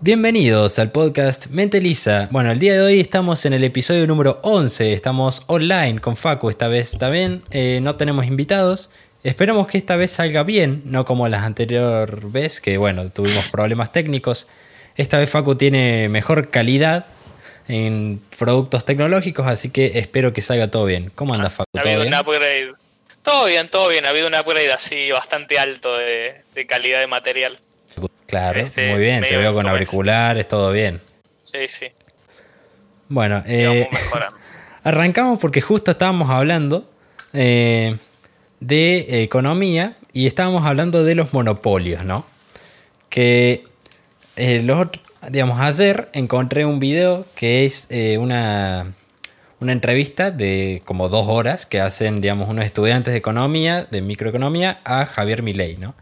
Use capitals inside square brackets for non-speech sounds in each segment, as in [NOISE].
Bienvenidos al podcast Mente Lisa. Bueno, el día de hoy estamos en el episodio número 11. Estamos online con Facu esta vez. También eh, no tenemos invitados. Esperamos que esta vez salga bien, no como las anteriores veces, que bueno, tuvimos problemas técnicos. Esta vez Facu tiene mejor calidad en productos tecnológicos, así que espero que salga todo bien. ¿Cómo anda Facu? Ha ¿Todo habido bien? un upgrade. Todo bien, todo bien. Ha habido un upgrade así bastante alto de, de calidad de material. Claro, Este, muy bien. Te veo con auriculares, todo bien. Sí, sí. Bueno, eh. [LAUGHS] Arrancamos porque justo estábamos hablando eh, de economía y estábamos hablando de los monopolios, ¿no? Que eh, los digamos, ayer encontré un video que es eh, una, una entrevista de como dos horas que hacen, digamos, unos estudiantes de economía, de microeconomía, a Javier Milei, ¿no?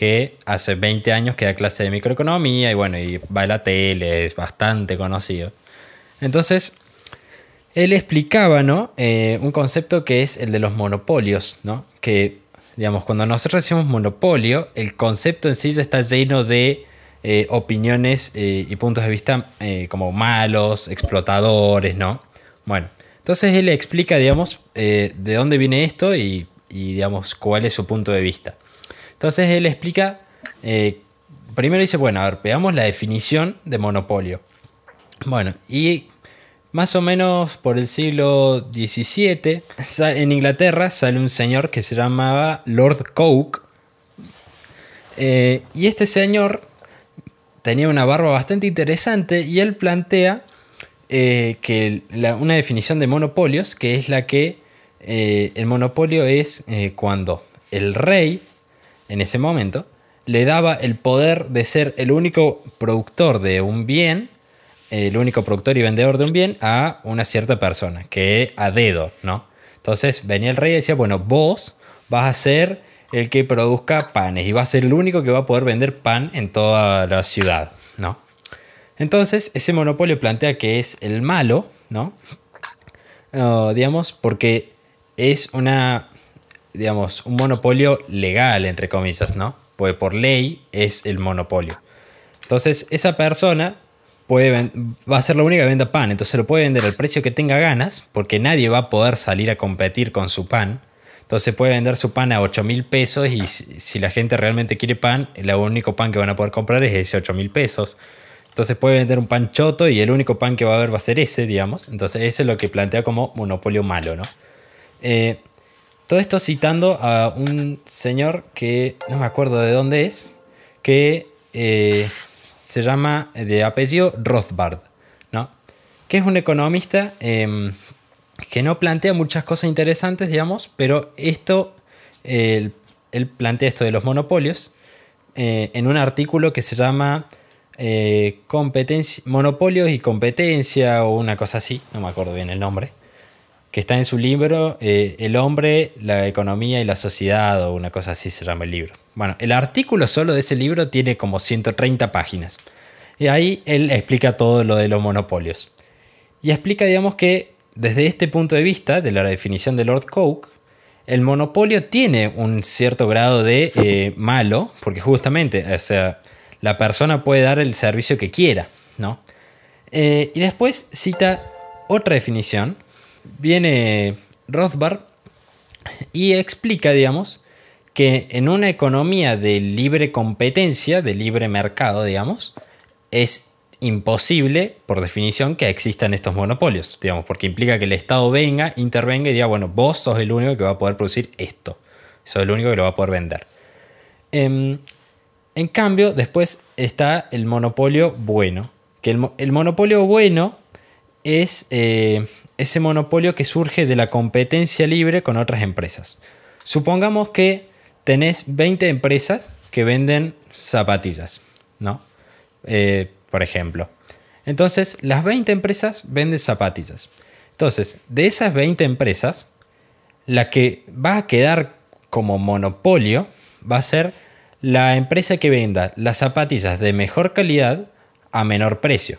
Que hace 20 años que da clase de microeconomía y bueno, y va a la tele, es bastante conocido. Entonces, él explicaba, ¿no? Eh, un concepto que es el de los monopolios, ¿no? Que, digamos, cuando nosotros decimos monopolio, el concepto en sí ya está lleno de eh, opiniones eh, y puntos de vista como malos, explotadores, ¿no? Bueno, entonces él explica, digamos, de dónde viene esto y, y, digamos, cuál es su punto de vista. Entonces él explica, eh, primero dice, bueno, a ver, veamos la definición de monopolio. Bueno, y más o menos por el siglo XVII, [LAUGHS] en Inglaterra sale un señor que se llamaba Lord Coke. Eh, y este señor tenía una barba bastante interesante y él plantea eh, que la- una definición de monopolios, que es la que eh, el monopolio es cuando el rey, en ese momento, le daba el poder de ser el único productor de un bien, el único productor y vendedor de un bien a una cierta persona, que a dedo, ¿no? Entonces venía el rey y decía, bueno, vos vas a ser el que produzca panes y vas a ser el único que va a poder vender pan en toda la ciudad, ¿no? Entonces, ese monopolio plantea que es el malo, ¿no? Uh, digamos, porque es una, digamos, un monopolio legal, entre comillas, ¿no? Porque por ley es el monopolio. Entonces, esa persona puede va a ser la única que venda pan, entonces lo puede vender al precio que tenga ganas, porque nadie va a poder salir a competir con su pan. Entonces puede vender su pan a 8 mil pesos y si, la gente realmente quiere pan, el único pan que van a poder comprar es ese 8 mil pesos. Entonces puede vender un pan choto y el único pan que va a haber va a ser ese, digamos. Entonces eso es lo que plantea como monopolio malo, ¿no? Eh, todo esto citando a un señor que no me acuerdo de dónde es, que eh, se llama de apellido Rothbard, ¿no? Que es un economista em, que no plantea muchas cosas interesantes, digamos, pero esto, eh, él, él plantea esto de los monopolios eh, en un artículo que se llama eh, Monopolios y Competencia o una cosa así, no me acuerdo bien el nombre, que está en su libro eh, El hombre, la economía y la sociedad o una cosa así se llama el libro. Bueno, el artículo solo de ese libro tiene como 130 páginas. Y ahí él explica todo lo de los monopolios. Y explica, digamos, que desde este punto de vista, de la definición de Lord Coke, el monopolio tiene un cierto grado de eh, malo, porque justamente, o sea, la persona puede dar el servicio que quiera, ¿no? Eh, y después cita otra definición. Viene Rothbard y explica, digamos, que en una economía de libre competencia, de libre mercado, digamos, es imposible, por definición, que existan estos monopolios, digamos, porque implica que el Estado venga, intervenga y diga, bueno, vos sos el único que va a poder producir esto, sos el único que lo va a poder vender. Em, en cambio, después está el monopolio bueno, que el, mo- el monopolio bueno es eh, ese monopolio que surge de la competencia libre con otras empresas. Supongamos que tenés 20 empresas que venden zapatillas, ¿no? Eh, por ejemplo. Entonces, las 20 empresas venden zapatillas. Entonces, de esas 20 empresas, la que va a quedar como monopolio va a ser la empresa que venda las zapatillas de mejor calidad a menor precio.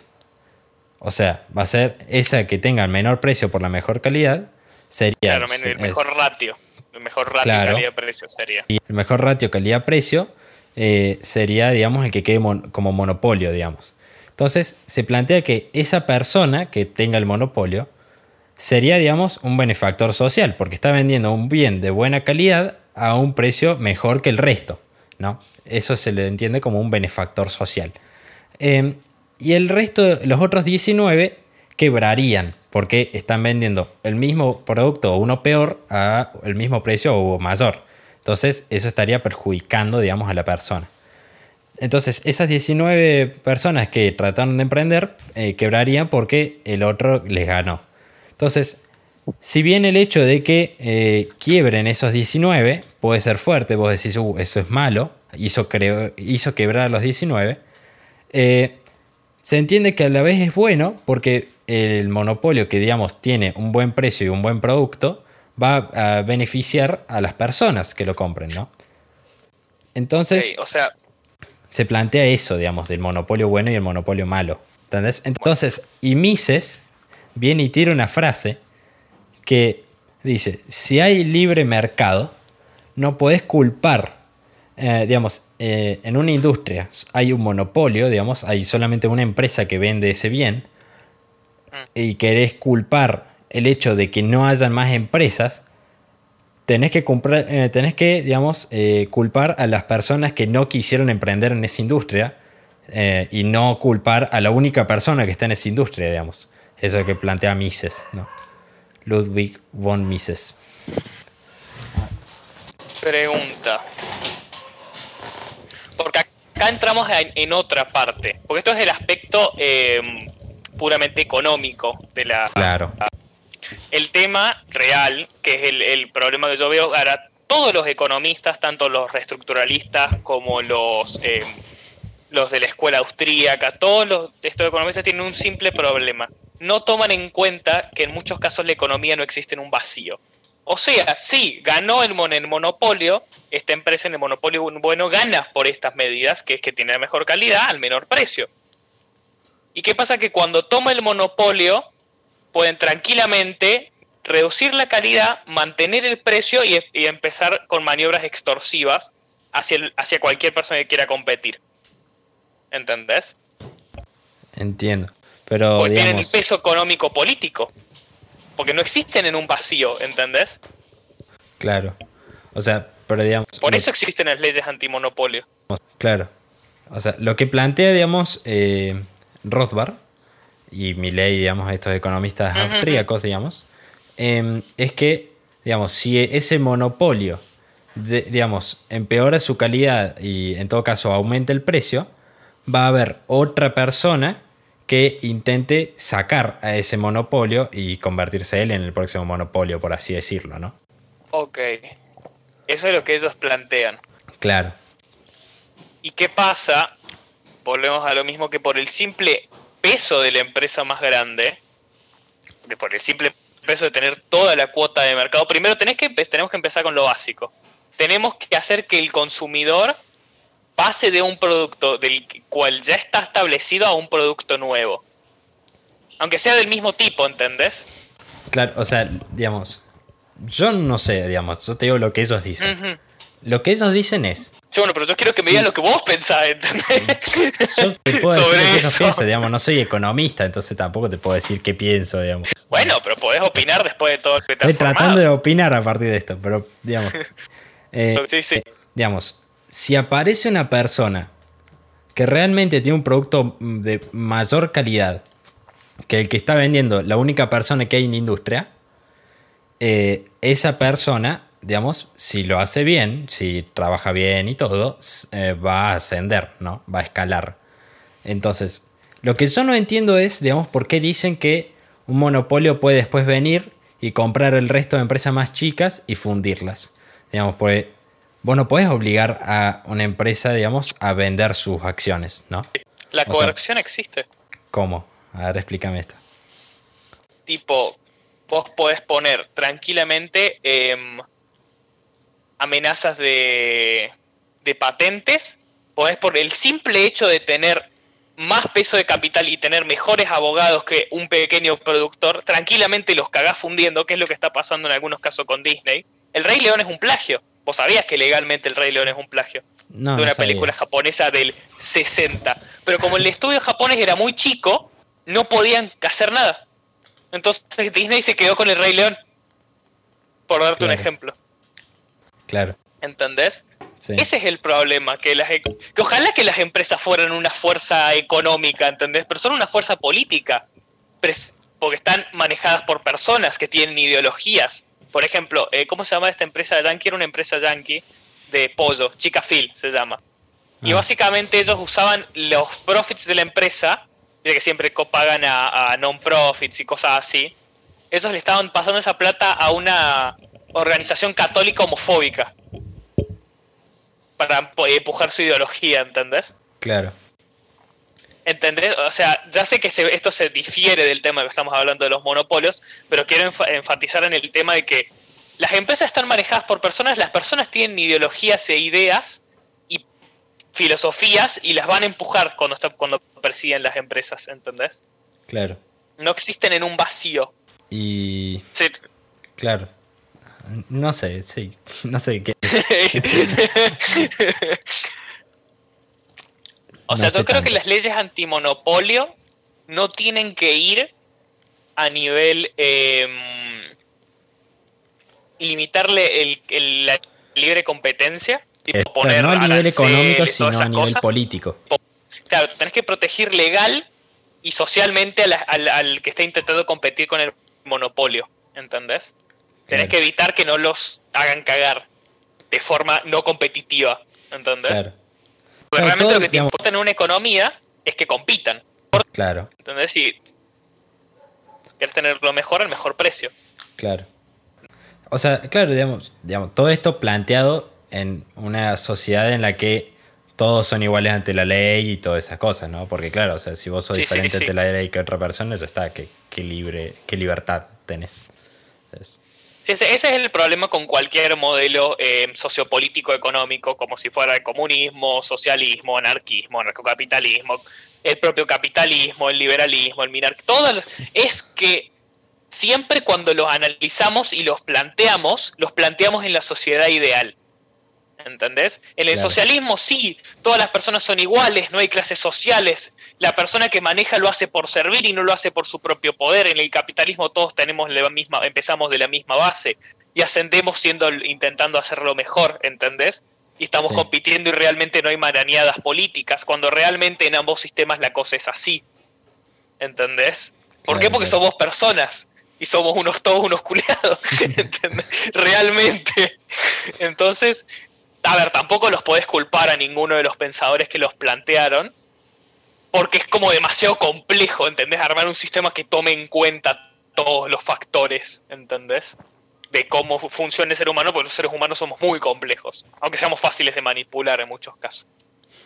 O sea, va a ser esa que tenga el menor precio por la mejor calidad. Sería Claro, el es- mejor ratio. El mejor ratio Claro. calidad-precio sería. y el mejor ratio calidad-precio eh, sería, digamos, el que quede mon- como monopolio, digamos. Entonces se plantea que esa persona que tenga el monopolio sería, digamos, un benefactor social, porque está vendiendo un bien de buena calidad a un precio mejor que el resto. ¿no? Eso se le entiende como un benefactor social. Em, y el resto, los otros 19, quebrarían porque están vendiendo el mismo producto o uno peor a el mismo precio o mayor. Entonces eso estaría perjudicando, digamos, a la persona. Entonces esas 19 personas que trataron de emprender eh, quebrarían porque el otro les ganó. Entonces, si bien el hecho de que eh, quiebren esos 19 puede ser fuerte, vos decís, uh, eso es malo, hizo, hizo quebrar a los 19, eh, se entiende que a la vez es bueno porque el monopolio que digamos tiene un buen precio y un buen producto va a beneficiar a las personas que lo compren, ¿no? Entonces, o sea, se plantea eso, digamos, del monopolio bueno y el monopolio malo. ¿Entendés? Entonces, y Mises viene y tira una frase que dice, si hay libre mercado, no podés culpar, eh, digamos, eh, en una industria hay un monopolio, digamos, hay solamente una empresa que vende ese bien, y querés culpar el hecho de que no hayan más empresas, tenés que, comprar, eh, tenés que digamos, culpar a las personas que no quisieron emprender en esa industria y no culpar a la única persona que está en esa industria, digamos. Eso es lo que plantea Mises, ¿no? Ludwig von Mises. Pregunta. Acá entramos en, otra parte. Porque esto es el aspecto puramente económico de la... Claro. El tema real, que es el, problema que yo veo, ahora todos los economistas, tanto los reestructuralistas como los, eh, los de la escuela austríaca, todos los, estos economistas tienen un simple problema. No toman en cuenta que en muchos casos la economía no existe en un vacío. O sea, sí, ganó el, el monopolio, esta empresa en el monopolio bueno gana por estas medidas, que es que tiene la mejor calidad al menor precio. ¿Y qué pasa? Que cuando toma el monopolio, pueden tranquilamente reducir la calidad, mantener el precio y, empezar con maniobras extorsivas hacia, hacia cualquier persona que quiera competir. ¿Entendés? Entiendo. Pero, Porque tienen el peso económico político. Porque no existen en un vacío, ¿entendés? Claro. O sea, pero digamos. Por eso existen las leyes antimonopolio. Claro. O sea, lo que plantea, digamos, eh, Rothbard y Milley, digamos, estos economistas austríacos, digamos, em, es que, digamos, si ese monopolio, digamos, empeora su calidad y en todo caso aumenta el precio, va a haber otra persona que intente sacar a ese monopolio y convertirse él en el próximo monopolio, por así decirlo, ¿no? Ok. Eso es lo que ellos plantean. Claro. ¿Y qué pasa volvemos a lo mismo que por el simple peso de la empresa más grande, por el simple peso de tener toda la cuota de mercado, primero tenés que, tenemos que empezar con lo básico. Tenemos que hacer que el consumidor pase de un producto del cual ya está establecido a un producto nuevo. Aunque sea del mismo tipo, ¿entendés? Claro, o sea, digamos, yo no sé, digamos, yo te digo lo que ellos dicen. Lo que ellos dicen es, Sí, bueno, pero yo quiero que me digan lo que vos pensás, ¿entendés? Yo te puedo [LAUGHS] decir Sobre eso. Pienso, digamos, no soy economista, entonces tampoco te puedo decir qué pienso, digamos. Bueno, pero podés opinar después de todo lo que te Estoy tratando de opinar a partir de esto, pero digamos. [LAUGHS] Eh, sí, sí. digamos, si aparece una persona que realmente tiene un producto de mayor calidad que el que está vendiendo la única persona que hay en la industria, eh, esa persona digamos, si lo hace bien, si trabaja bien y todo, eh, va a ascender, ¿no? Va a escalar. Entonces, lo que yo no entiendo es, digamos, por qué dicen que un monopolio puede después venir y comprar el resto de empresas más chicas y fundirlas. Digamos, porque vos no podés obligar a una empresa, digamos, a vender sus acciones, ¿no? La coerción existe. ¿Cómo? A ver, explícame esto. Tipo, vos podés poner tranquilamente eh, amenazas de, de patentes, podés por el simple hecho de tener más peso de capital y tener mejores abogados que un pequeño productor, tranquilamente los cagás fundiendo, que es lo que está pasando en algunos casos con Disney. El Rey León es un plagio. Vos sabías que legalmente El Rey León es un plagio No, de una película japonesa del 60. Pero como el estudio japonés era muy chico, no podían hacer nada. Entonces Disney se quedó con El Rey León. Por darte un ejemplo. Claro. ¿Entendés? Sí. Ese es el problema, que, las, e- que ojalá que las empresas fueran una fuerza económica, ¿entendés? Pero son una fuerza política, porque están manejadas por personas que tienen ideologías. Por ejemplo, eh, ¿cómo se llama esta empresa yankee? Era una empresa yankee de pollo, Chica Phil se llama. Y Ah. básicamente ellos usaban los profits de la empresa, ya que siempre pagan a, a non-profits y cosas así. Ellos le estaban pasando esa plata a una organización católica homofóbica para empujar su ideología, ¿entendés? Claro. ¿Entendés? O sea, ya sé que se- esto se difiere del tema que estamos hablando de los monopolios, pero quiero enfa- enfatizar en el tema de que las empresas están manejadas por personas, las personas tienen ideologías e ideas y filosofías y las van a empujar cuando, está- cuando persiguen las empresas, ¿entendés? Claro. No existen en un vacío. Y. Se- Claro. No sé, sí. No sé qué. [LAUGHS] [LAUGHS] [LAUGHS] o No sea, yo creo que las leyes antimonopolio no tienen que ir a nivel em, limitarle el, el- la libre competencia, tipo Eh, poner no a nivel económico, sino a nivel cosas. político. Claro, tenés que proteger legal y socialmente la- al, al que está intentando competir con el monopolio, ¿entendés? Tenés Claro. que evitar que no los hagan cagar de forma no competitiva, ¿entendés? Claro. Porque realmente todo, lo que te digamos- importa en una economía es que compitan, Claro, ¿entendés? Si quieres tener lo mejor al mejor precio. claro. O sea, claro, digamos, digamos, todo esto planteado en una sociedad en la que todos son iguales ante la ley y todas esas cosas, ¿no? Porque claro, o sea, si vos sos Sí, diferente sí. ante la ley que otra persona, ya está, qué, qué libre, qué libertad tenés. Es- Ese, es el problema con cualquier modelo eh, sociopolítico económico, como si fuera el comunismo, socialismo, anarquismo, anarcocapitalismo, el propio capitalismo, el liberalismo, el minarquismo, todo lo- es que siempre cuando los analizamos y los planteamos, los planteamos en la sociedad ideal. ¿Entendés? En el Claro. socialismo sí, todas las personas son iguales, no hay clases sociales. La persona que maneja lo hace por servir y no lo hace por su propio poder. En el capitalismo todos tenemos la misma, empezamos de la misma base y ascendemos siendo intentando hacerlo mejor, ¿entendés? Y estamos Sí. compitiendo y realmente no hay marañadas políticas, cuando realmente en ambos sistemas la cosa es así. ¿Entendés? ¿Por qué? Porque claro. somos personas y somos unos todos unos culiados. [LAUGHS] Realmente. Entonces, a ver, tampoco los podés culpar a ninguno de los pensadores que los plantearon, porque es como demasiado complejo, ¿entendés? Armar un sistema que tome en cuenta todos los factores, ¿entendés? De cómo fu- funciona el ser humano, porque los seres humanos somos muy complejos, aunque seamos fáciles de manipular en muchos casos.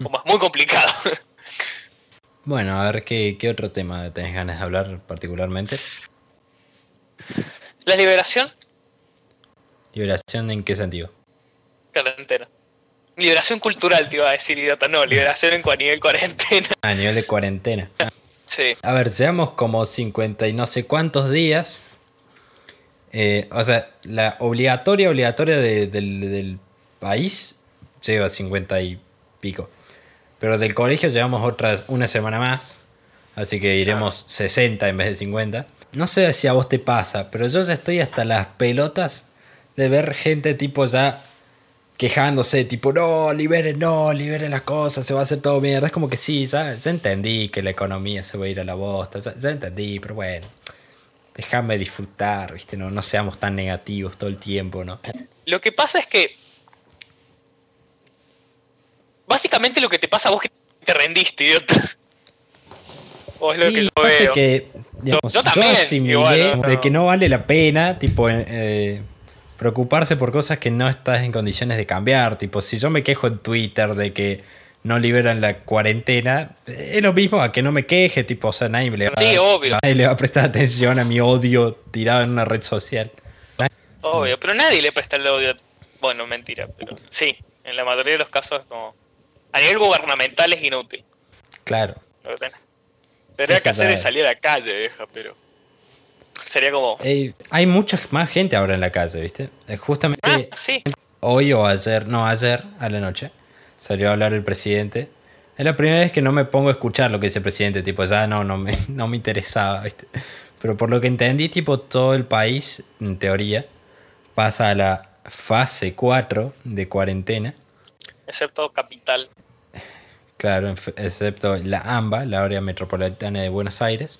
Como es muy complicado. [LAUGHS] Bueno, a ver, ¿qué, qué otro tema tenés ganas de hablar particularmente? La liberación, ¿Liberación en qué sentido? Cuarentena. Liberación cultural, te iba a decir, idiota. No, liberación en cua- nivel cuarentena. [LAUGHS] A nivel de cuarentena. Sí. A ver, llevamos como 50 y no sé cuántos días. Eh, o sea, la obligatoria, obligatoria de- del, del país lleva 50 y pico. Pero del colegio llevamos otras una semana más. Así que iremos 60 en vez de 50. No sé si a vos te pasa, pero yo ya estoy hasta las pelotas de ver gente tipo ya quejándose, tipo, no, liberen, no, liberen las cosas, se va a hacer todo mierda. Es como que sí, ya, ya entendí que la economía se va a ir a la bosta, ya, ya entendí, pero bueno, déjame disfrutar, ¿viste? No, no seamos tan negativos todo el tiempo, ¿no? Lo que pasa es que. Básicamente lo que te pasa a vos es que te rendiste, idiota. [LAUGHS] O es lo que yo veo. que, digamos, Yo yo, también, igual, ¿no? de que no vale la pena, tipo, eh, preocuparse por cosas que no estás en condiciones de cambiar. Tipo, si yo me quejo en Twitter de que no liberan la cuarentena, es lo mismo a que no me queje, tipo, o sea, nadie le va, Sí, obvio. nadie le va a prestar atención a mi odio tirado en una red social. Obvio, pero nadie le presta el odio. Bueno, mentira, pero sí, en la mayoría de los casos es como. A nivel gubernamental es inútil. Claro. Lo que tenés. Tendría que hacer es. salir a la calle, vieja, pero. Sería como. Eh, hay mucha más gente ahora en la calle, ¿viste? Eh, Justamente Ah, sí. hoy o ayer, no, ayer a la noche, salió a hablar el presidente. Es la primera vez que no me pongo a escuchar lo que dice el presidente, tipo, ya no, no me, [LAUGHS] no me interesaba, ¿viste? Pero por lo que entendí, tipo, todo el país, en teoría, pasa a la fase 4 de cuarentena. Excepto Capital. Claro, excepto la AMBA, la área metropolitana de Buenos Aires.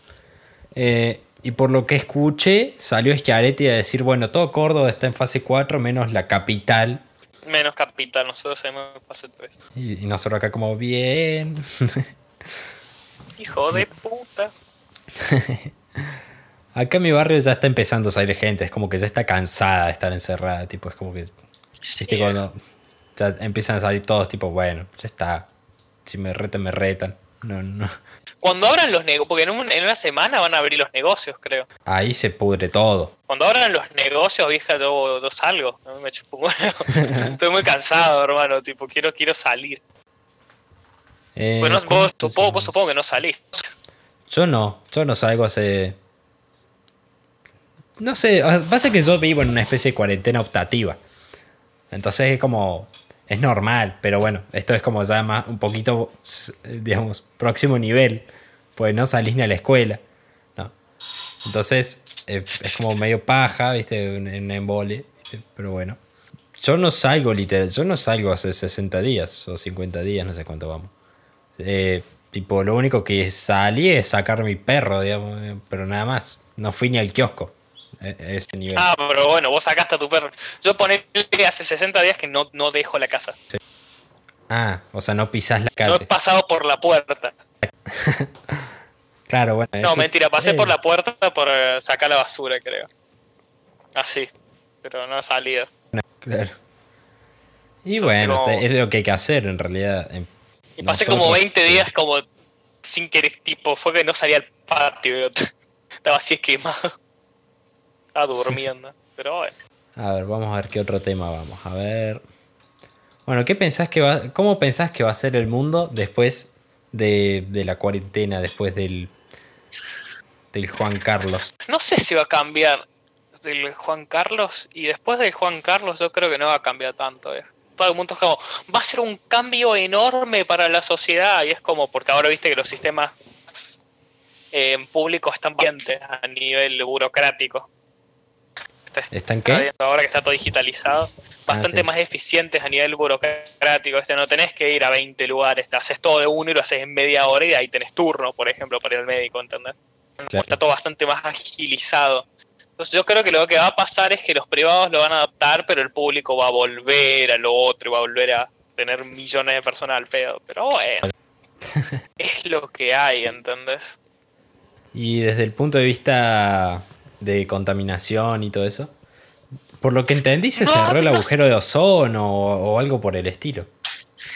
Eh, y por lo que escuché, salió Schiaretti a decir, bueno, todo Córdoba está en fase 4 menos la capital. Menos capital, nosotros en fase 3. Y, y nosotros acá como, bien. [LAUGHS] Hijo de puta. [LAUGHS] Acá en mi barrio ya está empezando a salir gente, es como que ya está cansada de estar encerrada, tipo, es como que... ¿Viste cuando ya empiezan a salir todos, tipo, bueno, ya está, si me retan, me retan. No, no. Cuando abran los negocios, porque en, una semana van a abrir los negocios, creo. Ahí se pudre todo. Cuando abran los negocios, vieja, yo, yo salgo. Me chupo [LAUGHS] Estoy muy cansado, hermano. Tipo, quiero, quiero salir. Eh, bueno, vos, supongo, vos supongo que no salís. Yo no, yo no salgo hace no sé, pasa que yo vivo en una especie de cuarentena optativa. Entonces es como. Es normal, pero bueno, esto es como ya más un poquito, digamos, próximo nivel. Pues no salís ni a la escuela. ¿no? Entonces es como medio paja, ¿viste? En embole, ¿viste? Pero bueno. Yo no salgo literal, yo no salgo hace 60 días o 50 días, no sé cuánto vamos. Eh, tipo, lo único que salí es sacar mi perro, digamos, pero nada más. No fui ni al kiosco. Ese nivel. Ah, pero bueno, vos sacaste a tu perro. Yo poné hace 60 días que no, no dejo la casa. Ah, o sea, no pisás la casa. No he pasado por la puerta. [LAUGHS] claro, bueno. No, mentira, pasé por la puerta por eh, sacar la basura, creo. Así, pero no he salido. claro. Y bueno, es lo que hay que hacer en realidad. Y pasé como 20 días como sin querer, tipo, fue que no salía al patio. [LAUGHS] Estaba así esquemado. Está durmiendo. [LAUGHS] Pero bueno. A ver, vamos a ver qué otro tema vamos. A ver. Bueno, ¿qué pensás que va, ¿cómo pensás que va a ser el mundo después de, la cuarentena, después del, del Juan Carlos? No sé si va a cambiar del Juan Carlos y después del Juan Carlos yo creo que no va a cambiar tanto. Eh. Todo el mundo es como, va a ser un cambio enorme para la sociedad y es como, porque ahora viste que los sistemas eh, públicos están bien a nivel burocrático. ¿Están qué? Ahora que está todo digitalizado, ah, bastante más eficientes a nivel burocrático. Este, no tenés que ir a 20 lugares, te haces todo de uno y lo haces en media hora y ahí tenés turno, por ejemplo, para ir al médico, ¿entendés? Está todo bastante más agilizado. Entonces yo creo que lo que va a pasar es que los privados lo van a adaptar, pero el público va a volver a lo otro y va a volver a tener millones de personas al pedo. Pero bueno, [LAUGHS] es lo que hay, ¿entendés? Y desde el punto de vista de contaminación y todo eso. Por lo que entendí, se cerró el agujero de ozono o, algo por el estilo.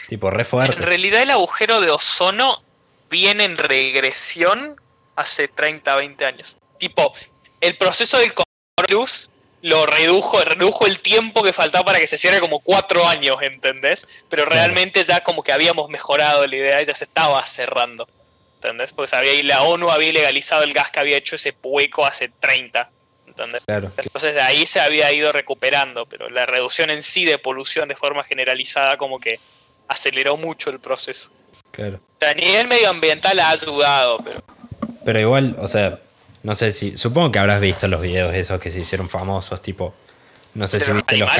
Tipo, re fuerte. En realidad, el agujero de ozono viene en regresión hace 30, 20 años. Tipo, el proceso del coronavirus lo redujo, redujo el tiempo que faltaba para que se cierre como cuatro años, ¿entendés? Pero realmente ya como que habíamos mejorado la idea y ya se estaba cerrando. ¿entendés? Porque sabía, la ONU había legalizado el gas que había hecho ese hueco hace 30, ¿entendés? Entonces de ahí se había ido recuperando, pero la reducción en sí de polución de forma generalizada como que aceleró mucho el proceso. Claro. a nivel medioambiental ha ayudado, pero... Pero igual, o sea, no sé si... Supongo que habrás visto los videos esos que se hicieron famosos, tipo... No sé si viste los...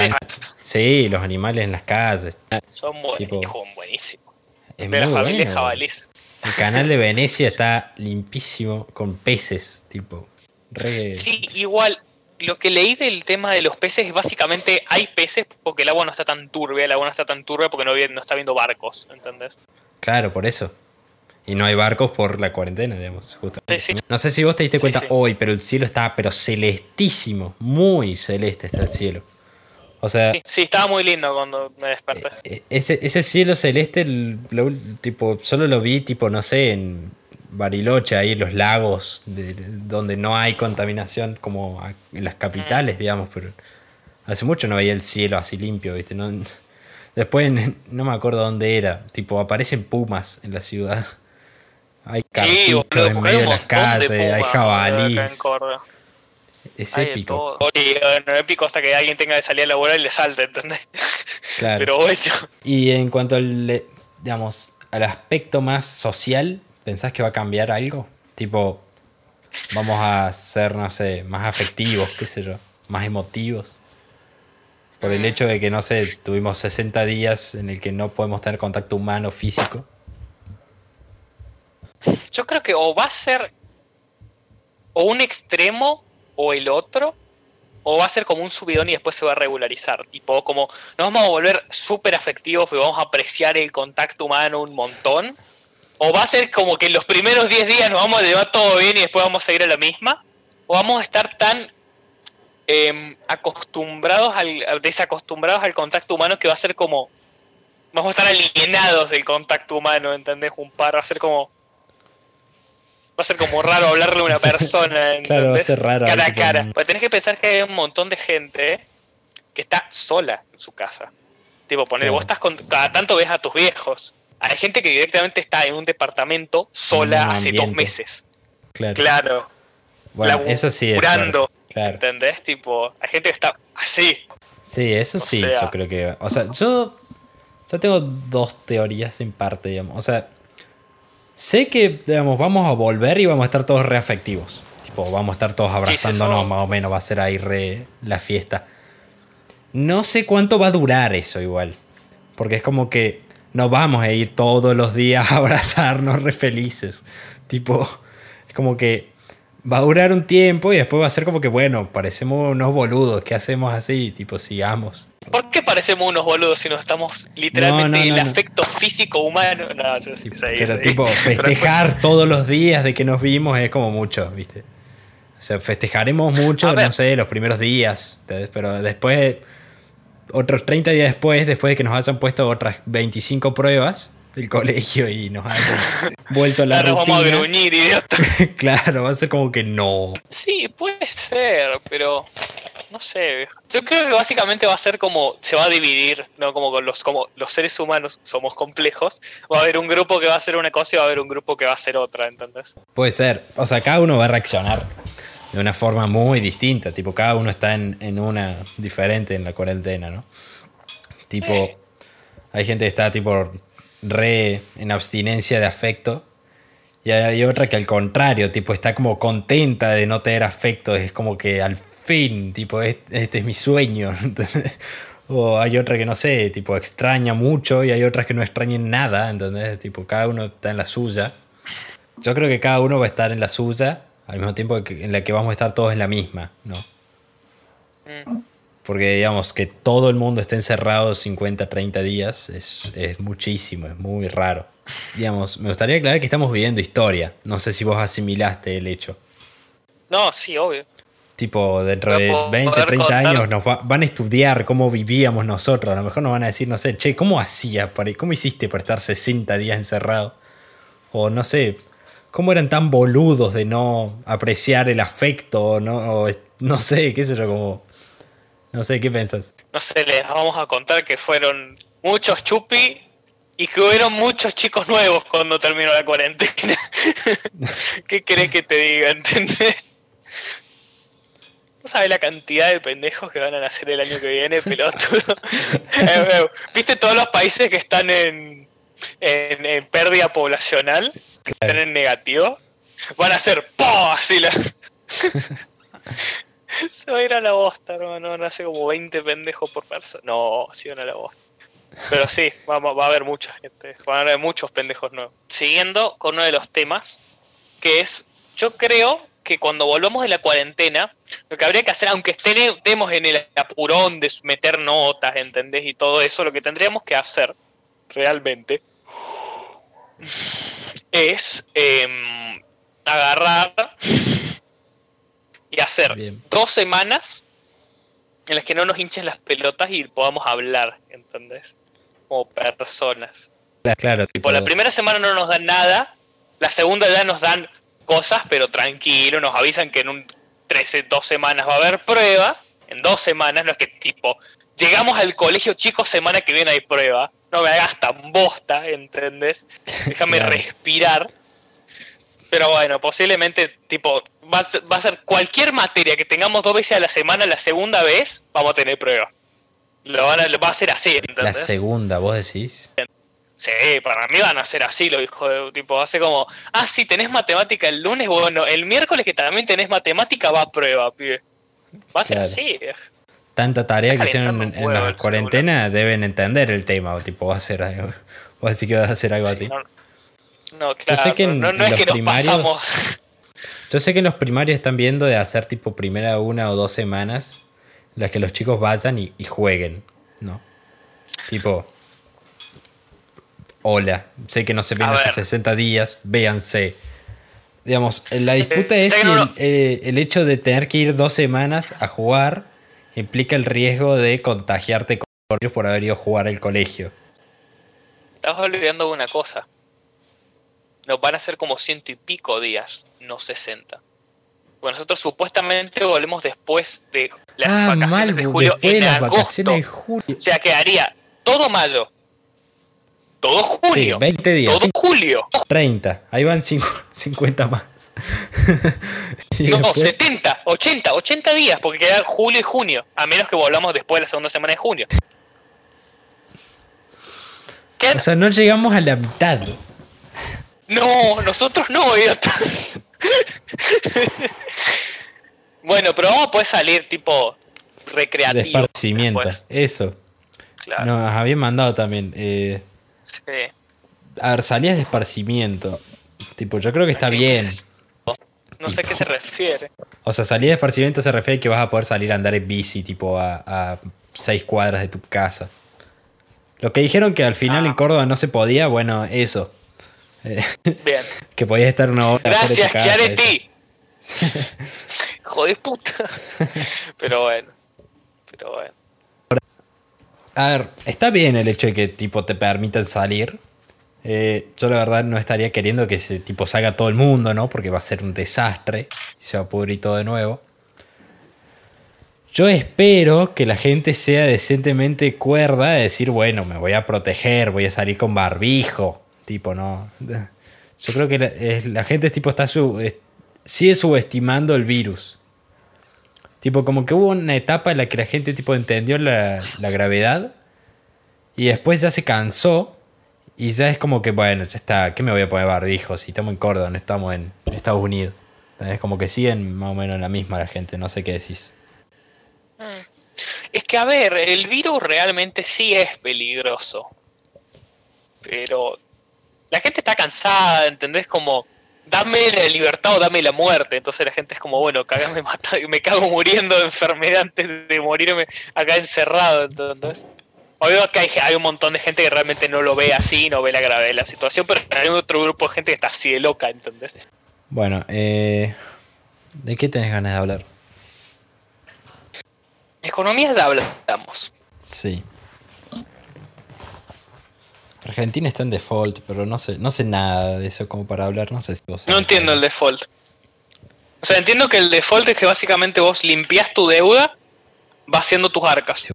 Sí, los animales en las calles. Son buenísimos. Es de la familia jabalís. El canal de Venecia está limpísimo con peces, tipo. Sí, igual. Lo que leí del tema de los peces es básicamente hay peces porque el agua no está tan turbia, el agua no está tan turbia porque no, no está viendo barcos, ¿entendés? Claro, por eso. Y no hay barcos por la cuarentena, digamos. No sé si vos te diste cuenta hoy, pero el cielo está pero celestísimo, muy celeste está el cielo. O sea. Sí, estaba muy lindo cuando me desperté. Eh, ese, ese cielo celeste, tipo, solo lo vi, tipo, no sé, en Bariloche, ahí en los lagos, donde no hay contaminación como en las capitales, digamos, pero hace mucho no veía el cielo así limpio, ¿viste? No, [LAUGHS] después no me acuerdo dónde era, tipo, aparecen pumas en la ciudad. [LAUGHS] Hay cartuchos en medio de las calles, hay jabalíes. Es Hay épico. Y bueno, épico hasta que alguien tenga que salir a laborar y le salte, ¿entendés? [LAUGHS] Claro. Pero bueno. Y en cuanto al, digamos, al aspecto más social, ¿pensás que va a cambiar algo? Tipo, vamos a ser, no sé, más afectivos, qué sé yo, más emotivos. Por el Mm. hecho de que, no sé, tuvimos 60 días en el que no podemos tener contacto humano físico. Yo creo que o va a ser o un extremo o el otro, o va a ser como un subidón y después se va a regularizar. Tipo, como nos vamos a volver súper afectivos y vamos a apreciar el contacto humano un montón. O va a ser como que en los primeros 10 días nos vamos a llevar todo bien y después vamos a ir a la misma. O vamos a estar tan em, acostumbrados al, desacostumbrados al contacto humano que va a ser como vamos a estar alienados del contacto humano, ¿entendés? Un par, va a ser como va a ser como raro hablarle a una [LAUGHS] persona, ¿entendés? Claro, va a ser raro, Cara a cara. Pues tenés que pensar que hay un montón de gente que está sola en su casa. Tipo, poner, Claro. vos estás con, cada tanto ves a tus viejos. Hay gente que directamente está en un departamento sola un hace dos meses. Claro. Claro, bueno, eso sí es. fuerte, Claro. ¿entendés? Tipo, hay gente que está así. Sí, eso O sí, sea- yo creo que. O sea, yo. Yo tengo dos teorías en parte, digamos. O sea, sé que, digamos, vamos a volver y vamos a estar todos reafectivos. Tipo, vamos a estar todos abrazándonos, más o menos, va a ser ahí re la fiesta. No sé cuánto va a durar eso igual. Porque es como que no vamos a ir todos los días a abrazarnos re felices. Tipo, es como que va a durar un tiempo y después va a ser como que, bueno, parecemos unos boludos. ¿Qué hacemos así? Tipo, sigamos. ¿Por qué parecemos unos boludos si nos estamos literalmente No, no, no, el no. afecto físico humano? No, yo sí, sí, Pero sí. tipo, [LAUGHS] festejar todos los días de que nos vimos es como mucho, ¿viste? O sea, festejaremos mucho, no sé, los primeros días, pero después, otros 30 días después, después de que nos hayan puesto otras 25 pruebas del colegio y nos hayan [LAUGHS] vuelto a la Ya nos vamos a rutina, gruñir, idiota. [LAUGHS] claro, va a ser como que no. Sí, puede ser, pero no sé. Yo creo que básicamente va a ser como se va a dividir, no como con los como los seres humanos somos complejos. Va a haber un grupo que va a hacer una cosa y va a haber un grupo que va a hacer otra, ¿entendés? Puede ser, o sea, cada uno va a reaccionar de una forma muy distinta, tipo, cada uno está en, en una diferente en la cuarentena, ¿no? Tipo, hay gente que está tipo re en abstinencia de afecto y hay otra que al contrario, tipo, está como contenta de no tener afecto, es como que al fin, tipo, es- este es mi sueño. [LAUGHS] O hay otra que no sé, tipo, extraña mucho y hay otras que no extrañan nada, ¿entendés? Tipo, cada uno está en la suya. Yo creo que cada uno va a estar en la suya al mismo tiempo que- en la que vamos a estar todos en la misma, ¿no? Mm. Porque digamos que todo el mundo esté encerrado 50, 30 días es, es muchísimo, es muy raro. Digamos, me gustaría aclarar que estamos viviendo historia. No sé si vos asimilaste el hecho. No, sí, obvio. Tipo, dentro de a poder 20, 30 contar- años nos va- van a estudiar cómo vivíamos nosotros. A lo mejor nos van a decir, no sé, che, ¿cómo hacías? para- ¿Cómo hiciste para estar 60 días encerrado? O no sé, ¿cómo eran tan boludos de no apreciar el afecto? No, O, no sé, qué sé yo, como... No sé, ¿qué pensás? No sé, les vamos a contar que fueron muchos chupi y que hubieron muchos chicos nuevos cuando terminó la cuarentena. [LAUGHS] ¿Qué querés que te diga? ¿Entendés? No sabes la cantidad de pendejos que van a nacer el año que viene, pelotudo. [LAUGHS] Eh, eh, ¿Viste todos los países que están en, en, en pérdida poblacional? Que están en negativo. Van a ser ¡po! Así la. [LAUGHS] Se va a ir a la bosta, hermano. Van a ser como 20 pendejos por persona. No, se van a la bosta. Pero sí, va, va- a haber mucha gente. Van a haber muchos pendejos nuevos. Siguiendo con uno de los temas, que es, yo creo que cuando volvamos de la cuarentena, lo que habría que hacer, aunque estemos en el apurón de meter notas, ¿entendés? Y todo eso, lo que tendríamos que hacer realmente es em, agarrar y hacer Bien. dos semanas en las que no nos hinchen las pelotas y podamos hablar, ¿entendés? Como personas. Claro, tipo, Por la primera semana no nos dan nada, la segunda ya nos dan cosas, pero tranquilo, nos avisan que en un 13, dos semanas va a haber prueba, en dos semanas, no es que tipo, llegamos al colegio, chicos, semana que viene hay prueba, no me hagas tan bosta, ¿entendés? Déjame Claro. respirar. Pero bueno, posiblemente, tipo, va a, ser, va a ser cualquier materia que tengamos dos veces a la semana, la segunda vez vamos a tener prueba. Lo, van a, lo va a ser así, La ¿entendés? segunda, vos decís. Sí, para mí van a ser así, lo dijo de tipo, hace como, ah, sí, tenés matemática el lunes, bueno, el miércoles que también tenés matemática va a prueba, pibe. Va a ser Claro. así. Tanta tarea que hicieron en, en la cuarentena deben entender el tema. O tipo, va a ser algo. Vos decís que vas a hacer algo así. No, no, claro, sé que en- no, no en es que los nos primarios- pasamos. Yo sé que en los primarios están viendo de hacer tipo primera una o dos semanas las que los chicos vayan y, y jueguen, ¿no? Tipo, hola, sé que no se ven A hace ver. 60 días, véanse. Digamos, la disputa Eh, es que no- el, eh, el hecho de tener que ir dos semanas a jugar implica el riesgo de contagiarte con virus por haber ido a jugar al colegio. Estás olvidando una cosa. Nos van a ser como ciento y pico días, no 60. Bueno, nosotros supuestamente volvemos después de las ah, vacaciones mal, de julio en agosto. de julio. O sea, quedaría todo mayo, todo Sí, junio, 20 días. todo julio, 30, ahí van cinco- 50 [LAUGHS] más. [LAUGHS] No, después- 70, 80, 80 días, porque queda julio y junio, a menos que volvamos después de la segunda semana de junio. O sea, no llegamos a la mitad. No, nosotros no, idiota. [LAUGHS] bueno, pero vamos a poder salir tipo De recreativo. esparcimiento. después. Eso. Claro. Nos habían mandado también. eh, sí. a ver, salías de esparcimiento. Tipo, yo creo que está bien. No sé a qué se refiere. O sea, salir de esparcimiento se refiere a que vas a poder salir a andar en bici, tipo, a, a seis cuadras de tu casa. Lo que dijeron que al final Ah. en Córdoba no se podía, bueno, eso. [LAUGHS] Bien. que podías estar una hora Gracias, Chiaretti. [LAUGHS] [LAUGHS] Joder puta. Pero bueno. Pero bueno. A ver, está bien el hecho de que tipo te permitan salir. Eh, yo la verdad no estaría queriendo que se tipo salga todo el mundo, ¿no? Porque va a ser un desastre y se va a pudrir todo de nuevo. Yo espero que la gente sea decentemente cuerda de decir, bueno, me voy a proteger, voy a salir con barbijo. Tipo, no. [LAUGHS] Yo creo que la, gente tipo está su, es- sigue subestimando el virus. Tipo, como que hubo una etapa en la que la gente tipo entendió la, la gravedad y después ya se cansó y ya es como que, bueno, ya está, ¿qué me voy a poner barbijo si estamos en Córdoba, no estamos en Estados Unidos? Es como que siguen más o menos la misma la gente, no sé qué decís. Mm. Es que, a ver, el virus realmente sí es peligroso. Pero la gente está cansada, ¿entendés? Como, dame la libertad o dame la muerte. Entonces la gente es como, bueno, cagame, mata, me cago muriendo de enfermedad antes de morirme acá encerrado, ¿entendés? Obvio que hay, hay un montón de gente que realmente no lo ve así, no ve la gravedad de la situación, pero hay otro grupo de gente que está así de loca, ¿entendés? Bueno, eh, ¿de qué tenés ganas de hablar? Economía ya hablamos. Sí. Argentina está en default, pero no sé, no sé nada de eso como para hablar, no sé si vos No entiendo el default. O sea, entiendo que el default es que básicamente vos limpias tu deuda, vas haciendo tus arcas.